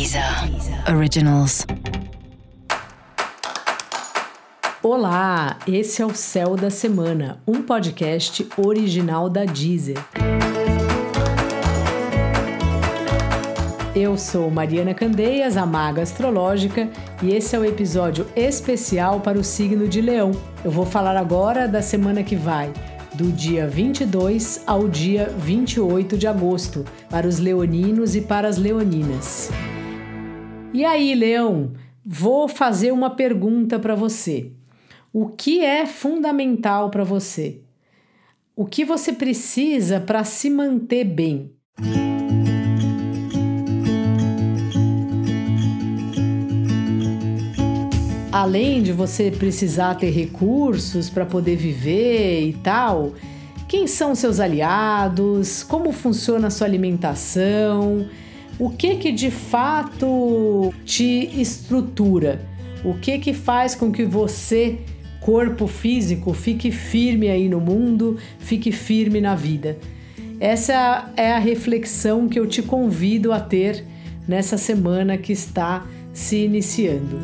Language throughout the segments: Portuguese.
Deezer Originals. Olá, esse é o Céu da Semana, um podcast original da Deezer. Eu sou Mariana Candeias, a maga astrológica, e esse é o episódio especial para o signo de Leão. Eu vou falar agora da semana que vai, do dia 22 ao dia 28 de agosto, para os leoninos e para as leoninas. E aí, Leão, vou fazer uma pergunta para você. O que é fundamental para você? O que você precisa para se manter bem? além de você precisar ter recursos para poder viver e tal, quem são seus aliados? Como funciona a sua alimentação? O que que de fato te estrutura? O que que faz com que você, corpo físico, fique firme aí no mundo, fique firme na vida? Essa é a reflexão que eu te convido a ter nessa semana que está se iniciando.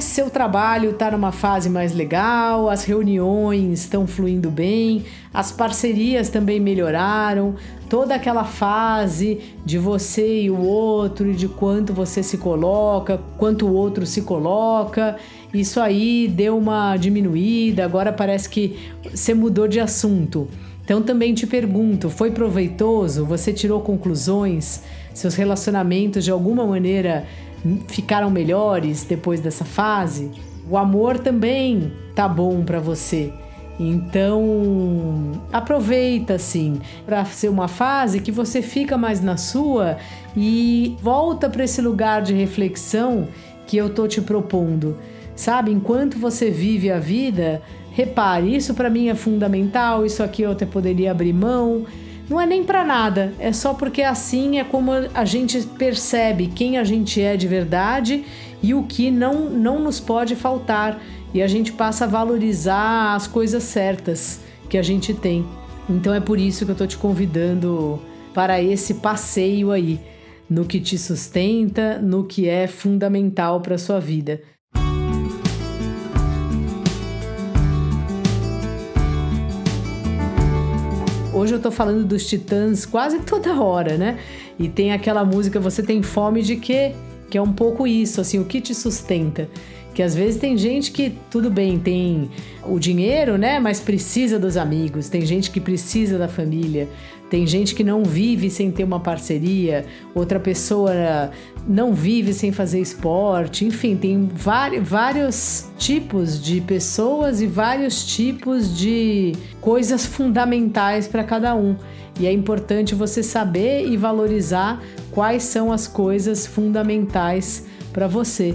Mais, seu trabalho está numa fase mais legal, as reuniões estão fluindo bem, as parcerias também melhoraram, toda aquela fase de você e o outro, de quanto você se coloca, quanto o outro se coloca, isso aí deu uma diminuída, agora parece que você mudou de assunto. Então também te pergunto, foi proveitoso? Você tirou conclusões? Seus relacionamentos de alguma maneira ficaram melhores depois dessa fase, o amor também tá bom para você. Então, aproveita assim para ser uma fase que você fica mais na sua e volta para esse lugar de reflexão que eu tô te propondo. Sabe, enquanto você vive a vida, repare, isso para mim é fundamental, isso aqui eu até poderia abrir mão. Não é nem para nada, é só porque assim é como a gente percebe quem a gente é de verdade e o que não, não nos pode faltar. E a gente passa a valorizar as coisas certas que a gente tem. Então é por isso que eu tô te convidando para esse passeio aí, no que te sustenta, no que é fundamental para sua vida. Hoje eu tô falando dos Titãs quase toda hora, né? E tem aquela música Você tem fome de quê? Que é um pouco isso, assim, o que te sustenta. Que às vezes tem gente que, tudo bem, tem o dinheiro, né? Mas precisa dos amigos, tem gente que precisa da família, tem gente que não vive sem ter uma parceria, outra pessoa não vive sem fazer esporte, enfim, tem vários tipos de pessoas e vários tipos de coisas fundamentais para cada um. E é importante você saber e valorizar quais são as coisas fundamentais para você.